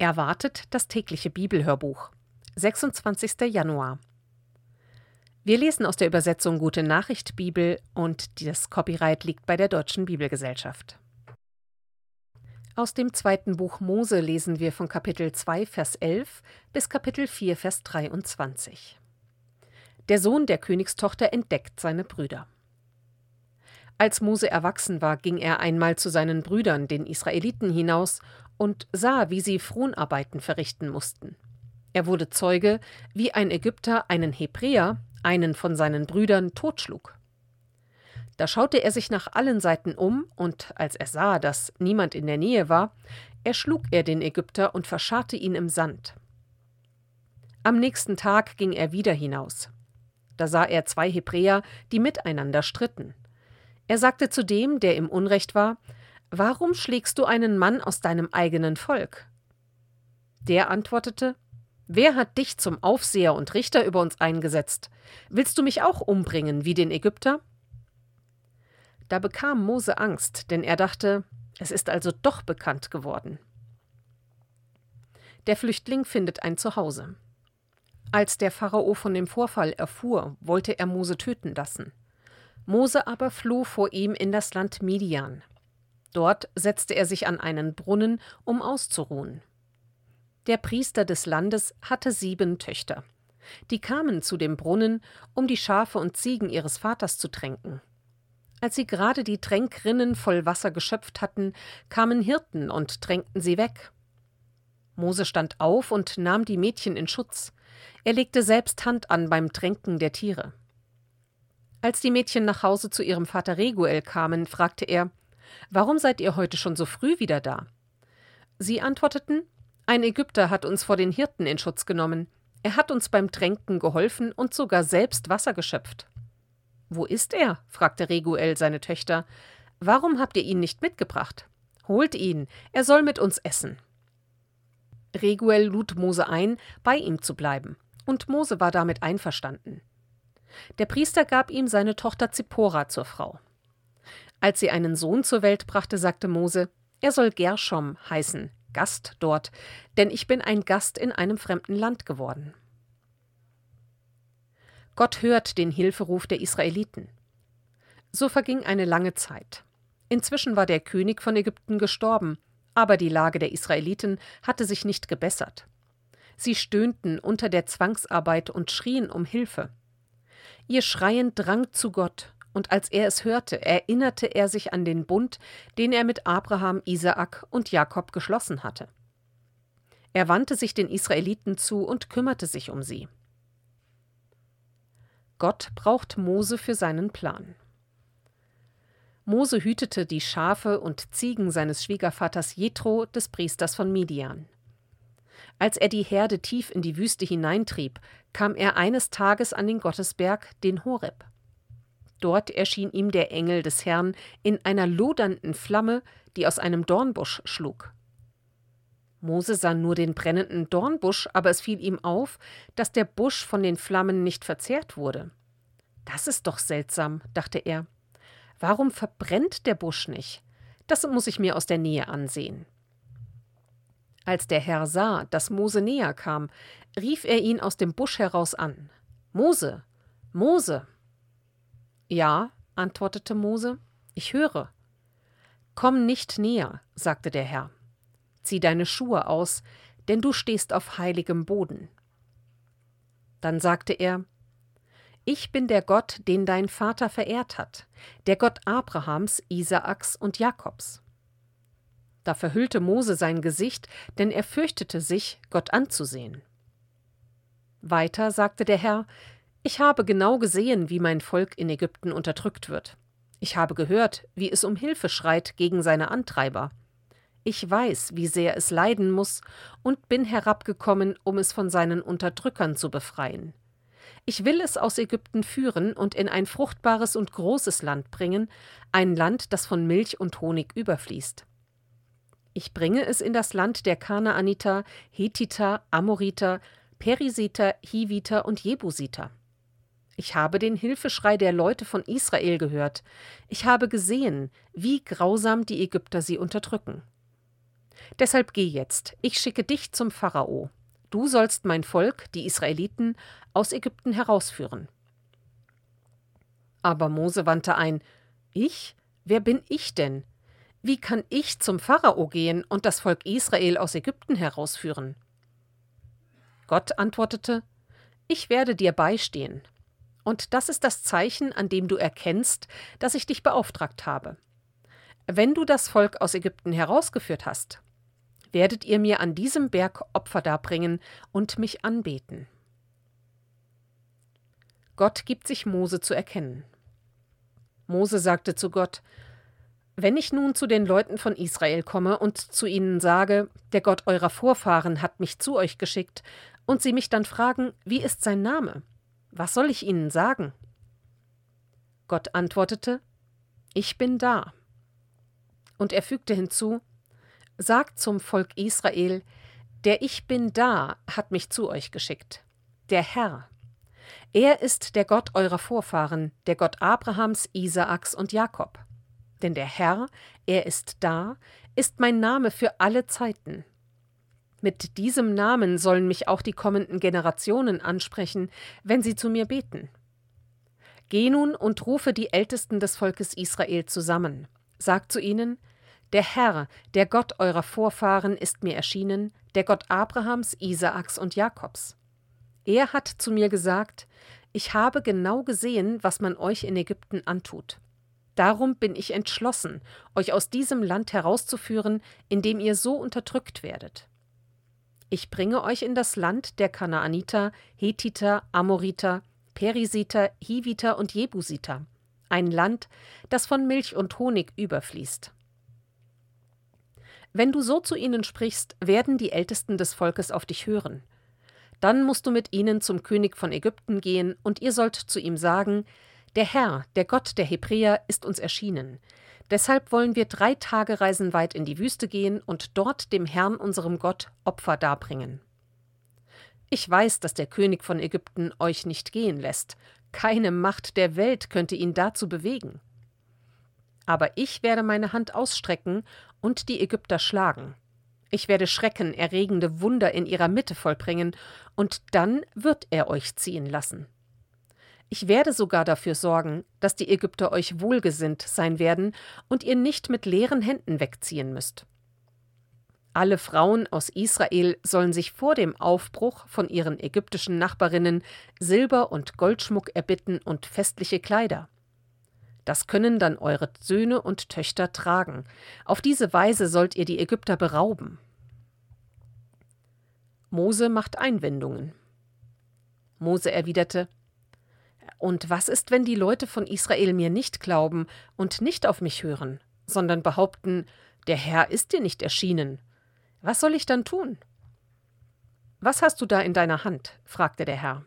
Erwartet das tägliche Bibelhörbuch. 26. Januar. Wir lesen aus der Übersetzung Gute Nachricht Bibel und das Copyright liegt bei der Deutschen Bibelgesellschaft. Aus dem zweiten Buch Mose lesen wir von Kapitel 2, Vers 11 bis Kapitel 4, Vers 23. Der Sohn der Königstochter entdeckt seine Brüder. Als Mose erwachsen war, ging er einmal zu seinen Brüdern, den Israeliten, hinaus und sah, wie sie Fronarbeiten verrichten mussten. Er wurde Zeuge, wie ein Ägypter einen Hebräer, einen von seinen Brüdern, totschlug. Da schaute er sich nach allen Seiten um, und als er sah, dass niemand in der Nähe war, erschlug er den Ägypter und verscharrte ihn im Sand. Am nächsten Tag ging er wieder hinaus. Da sah er zwei Hebräer, die miteinander stritten. Er sagte zu dem, der im Unrecht war, Warum schlägst du einen Mann aus deinem eigenen Volk? Der antwortete Wer hat dich zum Aufseher und Richter über uns eingesetzt? Willst du mich auch umbringen wie den Ägypter? Da bekam Mose Angst, denn er dachte, es ist also doch bekannt geworden. Der Flüchtling findet ein Zuhause. Als der Pharao von dem Vorfall erfuhr, wollte er Mose töten lassen. Mose aber floh vor ihm in das Land Midian. Dort setzte er sich an einen Brunnen, um auszuruhen. Der Priester des Landes hatte sieben Töchter. Die kamen zu dem Brunnen, um die Schafe und Ziegen ihres Vaters zu tränken. Als sie gerade die Tränkrinnen voll Wasser geschöpft hatten, kamen Hirten und tränkten sie weg. Mose stand auf und nahm die Mädchen in Schutz. Er legte selbst Hand an beim Tränken der Tiere. Als die Mädchen nach Hause zu ihrem Vater Reguel kamen, fragte er Warum seid ihr heute schon so früh wieder da? Sie antworteten Ein Ägypter hat uns vor den Hirten in Schutz genommen. Er hat uns beim Tränken geholfen und sogar selbst Wasser geschöpft. Wo ist er? fragte Reguel seine Töchter. Warum habt ihr ihn nicht mitgebracht? Holt ihn, er soll mit uns essen. Reguel lud Mose ein, bei ihm zu bleiben, und Mose war damit einverstanden. Der Priester gab ihm seine Tochter Zippora zur Frau. Als sie einen Sohn zur Welt brachte, sagte Mose, er soll Gershom heißen, Gast dort, denn ich bin ein Gast in einem fremden Land geworden. Gott hört den Hilferuf der Israeliten. So verging eine lange Zeit. Inzwischen war der König von Ägypten gestorben, aber die Lage der Israeliten hatte sich nicht gebessert. Sie stöhnten unter der Zwangsarbeit und schrien um Hilfe. Ihr Schreien drang zu Gott, und als er es hörte, erinnerte er sich an den Bund, den er mit Abraham, Isaak und Jakob geschlossen hatte. Er wandte sich den Israeliten zu und kümmerte sich um sie. Gott braucht Mose für seinen Plan. Mose hütete die Schafe und Ziegen seines Schwiegervaters Jethro, des Priesters von Midian. Als er die Herde tief in die Wüste hineintrieb, kam er eines Tages an den Gottesberg, den Horeb. Dort erschien ihm der Engel des Herrn in einer lodernden Flamme, die aus einem Dornbusch schlug. Mose sah nur den brennenden Dornbusch, aber es fiel ihm auf, dass der Busch von den Flammen nicht verzehrt wurde. Das ist doch seltsam, dachte er. Warum verbrennt der Busch nicht? Das muss ich mir aus der Nähe ansehen. Als der Herr sah, dass Mose näher kam, rief er ihn aus dem Busch heraus an. Mose, Mose. Ja, antwortete Mose, ich höre. Komm nicht näher, sagte der Herr. Zieh deine Schuhe aus, denn du stehst auf heiligem Boden. Dann sagte er, Ich bin der Gott, den dein Vater verehrt hat, der Gott Abrahams, Isaaks und Jakobs. Da verhüllte Mose sein Gesicht, denn er fürchtete sich, Gott anzusehen. Weiter sagte der Herr, ich habe genau gesehen, wie mein Volk in Ägypten unterdrückt wird. Ich habe gehört, wie es um Hilfe schreit gegen seine Antreiber. Ich weiß, wie sehr es leiden muss, und bin herabgekommen, um es von seinen Unterdrückern zu befreien. Ich will es aus Ägypten führen und in ein fruchtbares und großes Land bringen, ein Land, das von Milch und Honig überfließt. Ich bringe es in das Land der Kanaaniter, Hethiter, Amoriter, Perisiter, Hiviter und Jebusiter. Ich habe den Hilfeschrei der Leute von Israel gehört. Ich habe gesehen, wie grausam die Ägypter sie unterdrücken. Deshalb geh jetzt, ich schicke dich zum Pharao. Du sollst mein Volk, die Israeliten, aus Ägypten herausführen. Aber Mose wandte ein Ich? Wer bin ich denn? Wie kann ich zum Pharao gehen und das Volk Israel aus Ägypten herausführen? Gott antwortete Ich werde dir beistehen. Und das ist das Zeichen, an dem du erkennst, dass ich dich beauftragt habe. Wenn du das Volk aus Ägypten herausgeführt hast, werdet ihr mir an diesem Berg Opfer darbringen und mich anbeten. Gott gibt sich Mose zu erkennen. Mose sagte zu Gott, wenn ich nun zu den Leuten von Israel komme und zu ihnen sage, der Gott eurer Vorfahren hat mich zu euch geschickt, und sie mich dann fragen, wie ist sein Name? Was soll ich ihnen sagen? Gott antwortete, Ich bin da. Und er fügte hinzu, Sagt zum Volk Israel, der Ich bin da hat mich zu euch geschickt, der Herr. Er ist der Gott eurer Vorfahren, der Gott Abrahams, Isaaks und Jakob. Denn der Herr, er ist da, ist mein Name für alle Zeiten. Mit diesem Namen sollen mich auch die kommenden Generationen ansprechen, wenn sie zu mir beten. Geh nun und rufe die Ältesten des Volkes Israel zusammen. Sag zu ihnen, der Herr, der Gott eurer Vorfahren, ist mir erschienen, der Gott Abrahams, Isaaks und Jakobs. Er hat zu mir gesagt, ich habe genau gesehen, was man euch in Ägypten antut. Darum bin ich entschlossen, euch aus diesem Land herauszuführen, in dem ihr so unterdrückt werdet. Ich bringe euch in das Land der Kanaaniter, Hethiter, Amoriter, Perisiter, Hiviter und Jebusiter, ein Land, das von Milch und Honig überfließt. Wenn du so zu ihnen sprichst, werden die Ältesten des Volkes auf dich hören. Dann musst du mit ihnen zum König von Ägypten gehen, und ihr sollt zu ihm sagen, der Herr, der Gott der Hebräer, ist uns erschienen. Deshalb wollen wir drei Tagereisen weit in die Wüste gehen und dort dem Herrn, unserem Gott, Opfer darbringen. Ich weiß, dass der König von Ägypten euch nicht gehen lässt. Keine Macht der Welt könnte ihn dazu bewegen. Aber ich werde meine Hand ausstrecken und die Ägypter schlagen. Ich werde schreckenerregende Wunder in ihrer Mitte vollbringen, und dann wird er euch ziehen lassen. Ich werde sogar dafür sorgen, dass die Ägypter euch wohlgesinnt sein werden und ihr nicht mit leeren Händen wegziehen müsst. Alle Frauen aus Israel sollen sich vor dem Aufbruch von ihren ägyptischen Nachbarinnen Silber und Goldschmuck erbitten und festliche Kleider. Das können dann eure Söhne und Töchter tragen. Auf diese Weise sollt ihr die Ägypter berauben. Mose macht Einwendungen. Mose erwiderte und was ist, wenn die Leute von Israel mir nicht glauben und nicht auf mich hören, sondern behaupten, der Herr ist dir nicht erschienen? Was soll ich dann tun? Was hast du da in deiner Hand? fragte der Herr.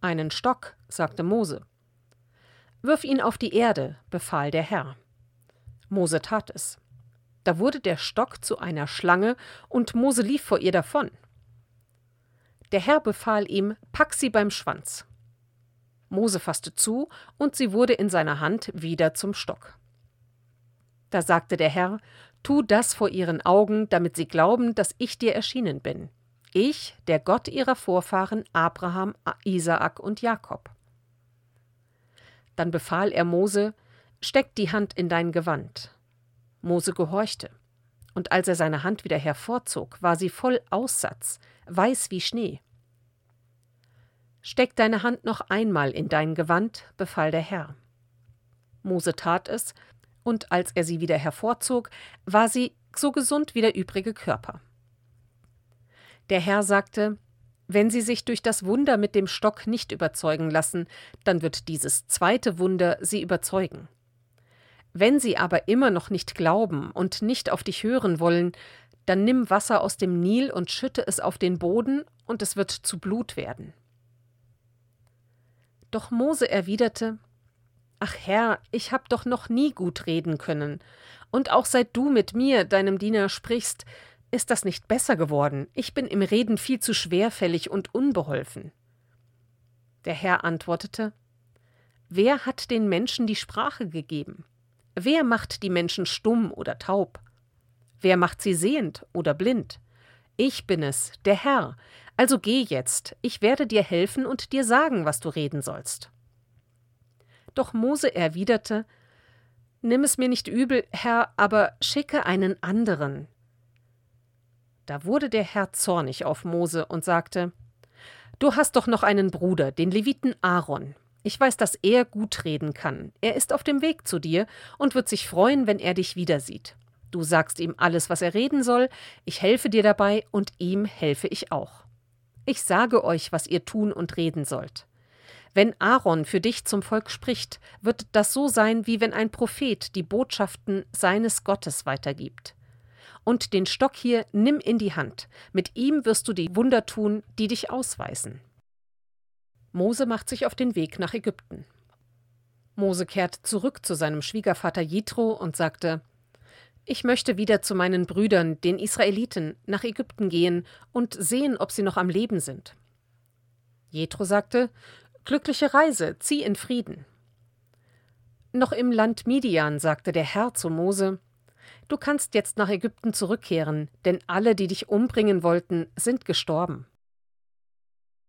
Einen Stock, sagte Mose. Wirf ihn auf die Erde, befahl der Herr. Mose tat es. Da wurde der Stock zu einer Schlange, und Mose lief vor ihr davon. Der Herr befahl ihm, pack sie beim Schwanz. Mose fasste zu, und sie wurde in seiner Hand wieder zum Stock. Da sagte der Herr, Tu das vor ihren Augen, damit sie glauben, dass ich dir erschienen bin. Ich, der Gott ihrer Vorfahren Abraham, Isaak und Jakob. Dann befahl er Mose, Steck die Hand in dein Gewand. Mose gehorchte. Und als er seine Hand wieder hervorzog, war sie voll Aussatz, weiß wie Schnee. Steck deine Hand noch einmal in dein Gewand, befahl der Herr. Mose tat es, und als er sie wieder hervorzog, war sie so gesund wie der übrige Körper. Der Herr sagte, wenn sie sich durch das Wunder mit dem Stock nicht überzeugen lassen, dann wird dieses zweite Wunder sie überzeugen. Wenn sie aber immer noch nicht glauben und nicht auf dich hören wollen, dann nimm Wasser aus dem Nil und schütte es auf den Boden, und es wird zu Blut werden. Doch Mose erwiderte Ach Herr, ich hab doch noch nie gut reden können, und auch seit du mit mir, deinem Diener, sprichst, ist das nicht besser geworden. Ich bin im Reden viel zu schwerfällig und unbeholfen. Der Herr antwortete Wer hat den Menschen die Sprache gegeben? Wer macht die Menschen stumm oder taub? Wer macht sie sehend oder blind? Ich bin es, der Herr. Also geh jetzt, ich werde dir helfen und dir sagen, was du reden sollst. Doch Mose erwiderte Nimm es mir nicht übel, Herr, aber schicke einen anderen. Da wurde der Herr zornig auf Mose und sagte Du hast doch noch einen Bruder, den Leviten Aaron. Ich weiß, dass er gut reden kann. Er ist auf dem Weg zu dir und wird sich freuen, wenn er dich wiedersieht. Du sagst ihm alles, was er reden soll, ich helfe dir dabei und ihm helfe ich auch. Ich sage euch, was ihr tun und reden sollt. Wenn Aaron für dich zum Volk spricht, wird das so sein, wie wenn ein Prophet die Botschaften seines Gottes weitergibt. Und den Stock hier nimm in die Hand, mit ihm wirst du die Wunder tun, die dich ausweisen. Mose macht sich auf den Weg nach Ägypten. Mose kehrt zurück zu seinem Schwiegervater Jethro und sagte: Ich möchte wieder zu meinen Brüdern, den Israeliten, nach Ägypten gehen und sehen, ob sie noch am Leben sind. Jethro sagte: Glückliche Reise, zieh in Frieden. Noch im Land Midian sagte der Herr zu Mose: Du kannst jetzt nach Ägypten zurückkehren, denn alle, die dich umbringen wollten, sind gestorben.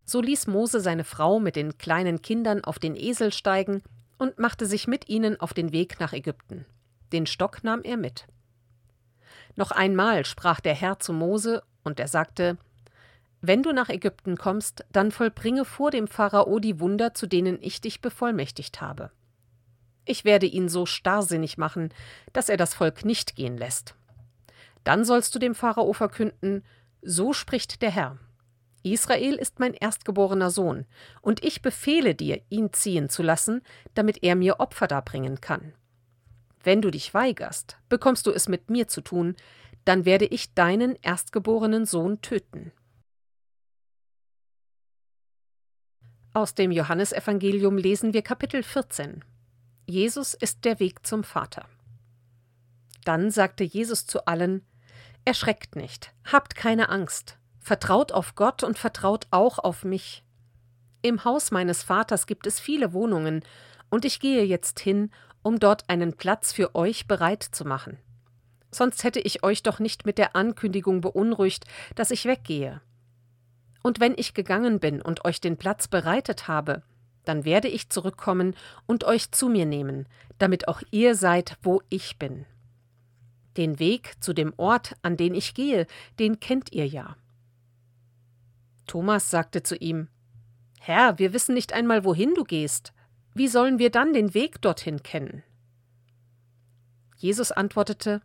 So ließ Mose seine Frau mit den kleinen Kindern auf den Esel steigen und machte sich mit ihnen auf den Weg nach Ägypten. Den Stock nahm er mit. Noch einmal sprach der Herr zu Mose, und er sagte Wenn du nach Ägypten kommst, dann vollbringe vor dem Pharao die Wunder, zu denen ich dich bevollmächtigt habe. Ich werde ihn so starrsinnig machen, dass er das Volk nicht gehen lässt. Dann sollst du dem Pharao verkünden So spricht der Herr Israel ist mein erstgeborener Sohn, und ich befehle dir, ihn ziehen zu lassen, damit er mir Opfer darbringen kann. Wenn du dich weigerst, bekommst du es mit mir zu tun, dann werde ich deinen erstgeborenen Sohn töten. Aus dem Johannesevangelium lesen wir Kapitel 14. Jesus ist der Weg zum Vater. Dann sagte Jesus zu allen: Erschreckt nicht, habt keine Angst. Vertraut auf Gott und vertraut auch auf mich. Im Haus meines Vaters gibt es viele Wohnungen, und ich gehe jetzt hin, um dort einen Platz für euch bereit zu machen. Sonst hätte ich euch doch nicht mit der Ankündigung beunruhigt, dass ich weggehe. Und wenn ich gegangen bin und euch den Platz bereitet habe, dann werde ich zurückkommen und euch zu mir nehmen, damit auch ihr seid, wo ich bin. Den Weg zu dem Ort, an den ich gehe, den kennt ihr ja. Thomas sagte zu ihm Herr, wir wissen nicht einmal, wohin du gehst. Wie sollen wir dann den Weg dorthin kennen? Jesus antwortete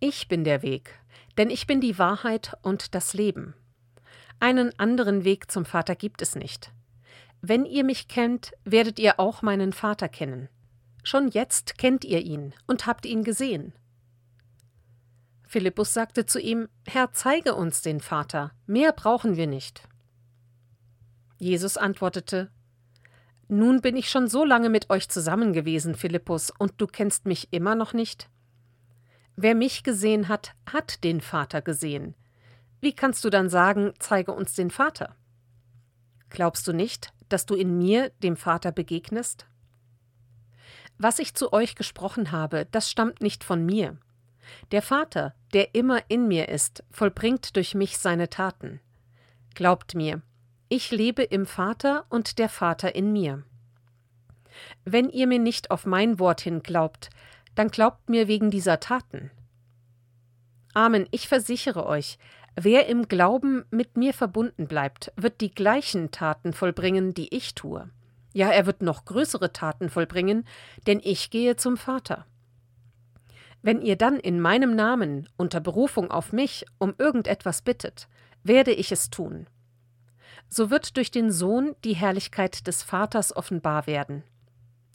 Ich bin der Weg, denn ich bin die Wahrheit und das Leben. Einen anderen Weg zum Vater gibt es nicht. Wenn ihr mich kennt, werdet ihr auch meinen Vater kennen. Schon jetzt kennt ihr ihn und habt ihn gesehen. Philippus sagte zu ihm Herr, zeige uns den Vater, mehr brauchen wir nicht. Jesus antwortete Nun bin ich schon so lange mit euch zusammen gewesen, Philippus, und du kennst mich immer noch nicht? Wer mich gesehen hat, hat den Vater gesehen. Wie kannst du dann sagen, zeige uns den Vater? Glaubst du nicht, dass du in mir dem Vater begegnest? Was ich zu euch gesprochen habe, das stammt nicht von mir. Der Vater, der immer in mir ist, vollbringt durch mich seine Taten. Glaubt mir, ich lebe im Vater und der Vater in mir. Wenn ihr mir nicht auf mein Wort hin glaubt, dann glaubt mir wegen dieser Taten. Amen, ich versichere euch, wer im Glauben mit mir verbunden bleibt, wird die gleichen Taten vollbringen, die ich tue. Ja, er wird noch größere Taten vollbringen, denn ich gehe zum Vater. Wenn ihr dann in meinem Namen unter Berufung auf mich um irgendetwas bittet, werde ich es tun so wird durch den Sohn die Herrlichkeit des Vaters offenbar werden.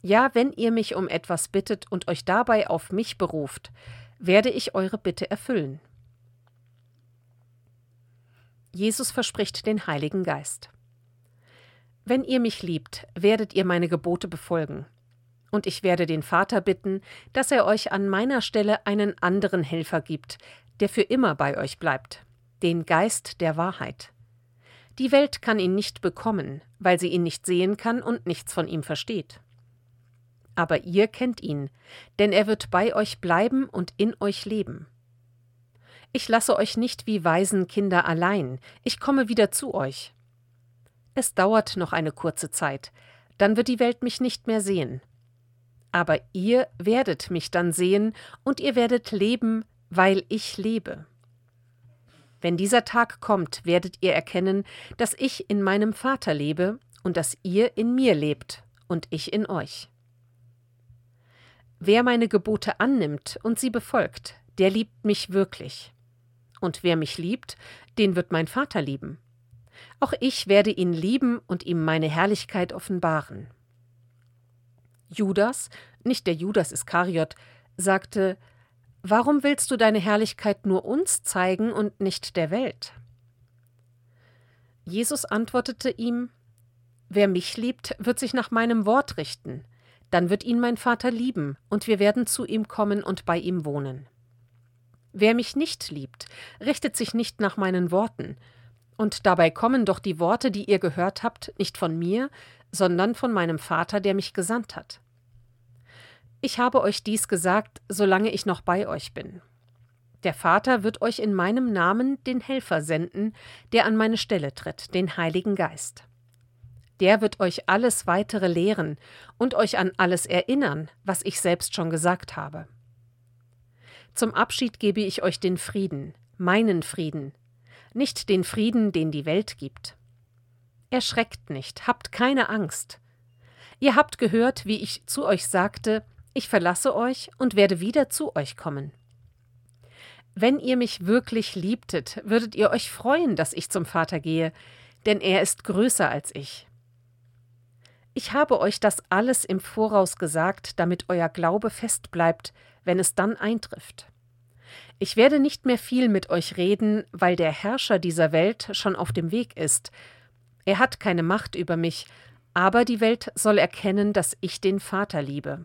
Ja, wenn ihr mich um etwas bittet und euch dabei auf mich beruft, werde ich eure Bitte erfüllen. Jesus verspricht den Heiligen Geist. Wenn ihr mich liebt, werdet ihr meine Gebote befolgen. Und ich werde den Vater bitten, dass er euch an meiner Stelle einen anderen Helfer gibt, der für immer bei euch bleibt, den Geist der Wahrheit. Die Welt kann ihn nicht bekommen, weil sie ihn nicht sehen kann und nichts von ihm versteht. Aber ihr kennt ihn, denn er wird bei euch bleiben und in euch leben. Ich lasse euch nicht wie Waisenkinder allein, ich komme wieder zu euch. Es dauert noch eine kurze Zeit, dann wird die Welt mich nicht mehr sehen. Aber ihr werdet mich dann sehen, und ihr werdet leben, weil ich lebe. Wenn dieser Tag kommt, werdet ihr erkennen, dass ich in meinem Vater lebe und dass ihr in mir lebt und ich in euch. Wer meine Gebote annimmt und sie befolgt, der liebt mich wirklich. Und wer mich liebt, den wird mein Vater lieben. Auch ich werde ihn lieben und ihm meine Herrlichkeit offenbaren. Judas, nicht der Judas Iskariot, sagte: Warum willst du deine Herrlichkeit nur uns zeigen und nicht der Welt? Jesus antwortete ihm: Wer mich liebt, wird sich nach meinem Wort richten. Dann wird ihn mein Vater lieben, und wir werden zu ihm kommen und bei ihm wohnen. Wer mich nicht liebt, richtet sich nicht nach meinen Worten, und dabei kommen doch die Worte, die ihr gehört habt, nicht von mir, sondern von meinem Vater, der mich gesandt hat. Ich habe euch dies gesagt, solange ich noch bei euch bin. Der Vater wird euch in meinem Namen den Helfer senden, der an meine Stelle tritt, den Heiligen Geist. Der wird euch alles weitere lehren und euch an alles erinnern, was ich selbst schon gesagt habe. Zum Abschied gebe ich euch den Frieden, meinen Frieden, nicht den Frieden, den die Welt gibt. Erschreckt nicht, habt keine Angst. Ihr habt gehört, wie ich zu euch sagte, ich verlasse euch und werde wieder zu euch kommen. Wenn ihr mich wirklich liebtet, würdet ihr euch freuen, dass ich zum Vater gehe, denn er ist größer als ich. Ich habe euch das alles im Voraus gesagt, damit euer Glaube fest bleibt, wenn es dann eintrifft. Ich werde nicht mehr viel mit euch reden, weil der Herrscher dieser Welt schon auf dem Weg ist. Er hat keine Macht über mich, aber die Welt soll erkennen, dass ich den Vater liebe.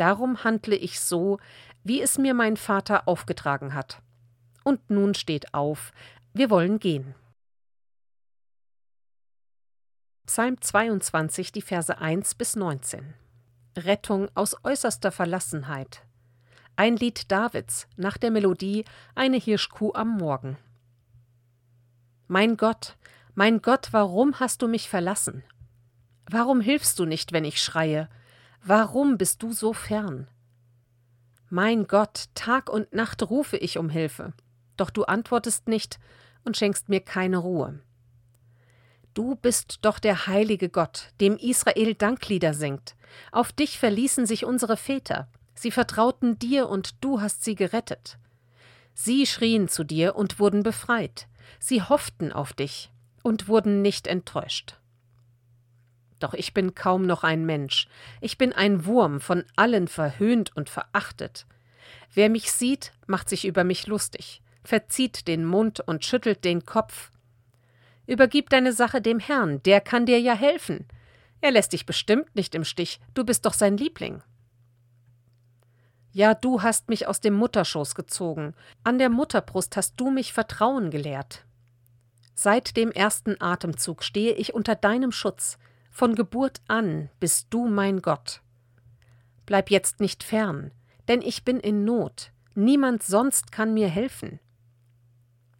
Darum handle ich so, wie es mir mein Vater aufgetragen hat. Und nun steht auf, wir wollen gehen. Psalm 22, die Verse 1 bis 19. Rettung aus äußerster Verlassenheit. Ein Lied Davids nach der Melodie Eine Hirschkuh am Morgen. Mein Gott, mein Gott, warum hast du mich verlassen? Warum hilfst du nicht, wenn ich schreie? Warum bist du so fern? Mein Gott, Tag und Nacht rufe ich um Hilfe, doch du antwortest nicht und schenkst mir keine Ruhe. Du bist doch der heilige Gott, dem Israel Danklieder singt. Auf dich verließen sich unsere Väter. Sie vertrauten dir und du hast sie gerettet. Sie schrien zu dir und wurden befreit. Sie hofften auf dich und wurden nicht enttäuscht. Doch ich bin kaum noch ein Mensch. Ich bin ein Wurm, von allen verhöhnt und verachtet. Wer mich sieht, macht sich über mich lustig, verzieht den Mund und schüttelt den Kopf. Übergib deine Sache dem Herrn, der kann dir ja helfen. Er lässt dich bestimmt nicht im Stich, du bist doch sein Liebling. Ja, du hast mich aus dem Mutterschoß gezogen, an der Mutterbrust hast du mich Vertrauen gelehrt. Seit dem ersten Atemzug stehe ich unter deinem Schutz, von Geburt an bist du mein Gott. Bleib jetzt nicht fern, denn ich bin in Not, niemand sonst kann mir helfen.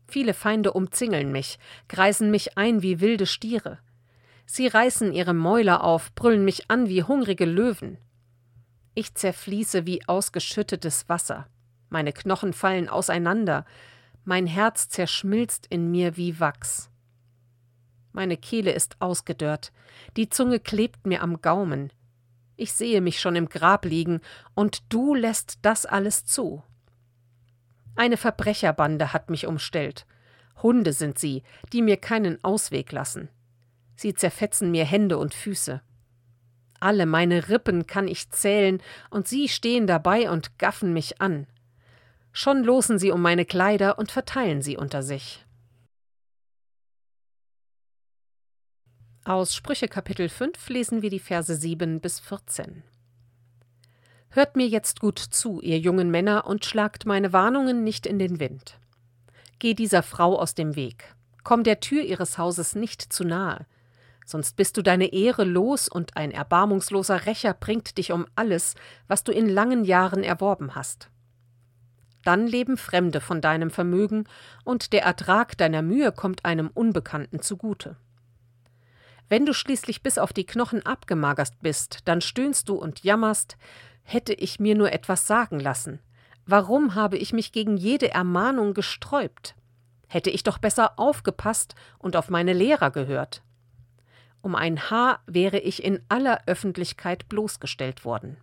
Viele Feinde umzingeln mich, kreisen mich ein wie wilde Stiere. Sie reißen ihre Mäuler auf, brüllen mich an wie hungrige Löwen. Ich zerfließe wie ausgeschüttetes Wasser. Meine Knochen fallen auseinander. Mein Herz zerschmilzt in mir wie Wachs. Meine Kehle ist ausgedörrt. Die Zunge klebt mir am Gaumen. Ich sehe mich schon im Grab liegen, und du lässt das alles zu. Eine Verbrecherbande hat mich umstellt. Hunde sind sie, die mir keinen Ausweg lassen. Sie zerfetzen mir Hände und Füße. Alle meine Rippen kann ich zählen, und sie stehen dabei und gaffen mich an. Schon losen sie um meine Kleider und verteilen sie unter sich. Aus Sprüche Kapitel 5 lesen wir die Verse 7 bis 14. Hört mir jetzt gut zu, ihr jungen Männer, und schlagt meine Warnungen nicht in den Wind. Geh dieser Frau aus dem Weg. Komm der Tür ihres Hauses nicht zu nahe sonst bist du deine Ehre los und ein erbarmungsloser Rächer bringt dich um alles, was du in langen Jahren erworben hast. dann leben Fremde von deinem Vermögen, und der Ertrag deiner Mühe kommt einem Unbekannten zugute. Wenn du schließlich bis auf die Knochen abgemagert bist, dann stöhnst du und jammerst, hätte ich mir nur etwas sagen lassen. Warum habe ich mich gegen jede Ermahnung gesträubt? Hätte ich doch besser aufgepasst und auf meine Lehrer gehört. Um ein Haar wäre ich in aller Öffentlichkeit bloßgestellt worden.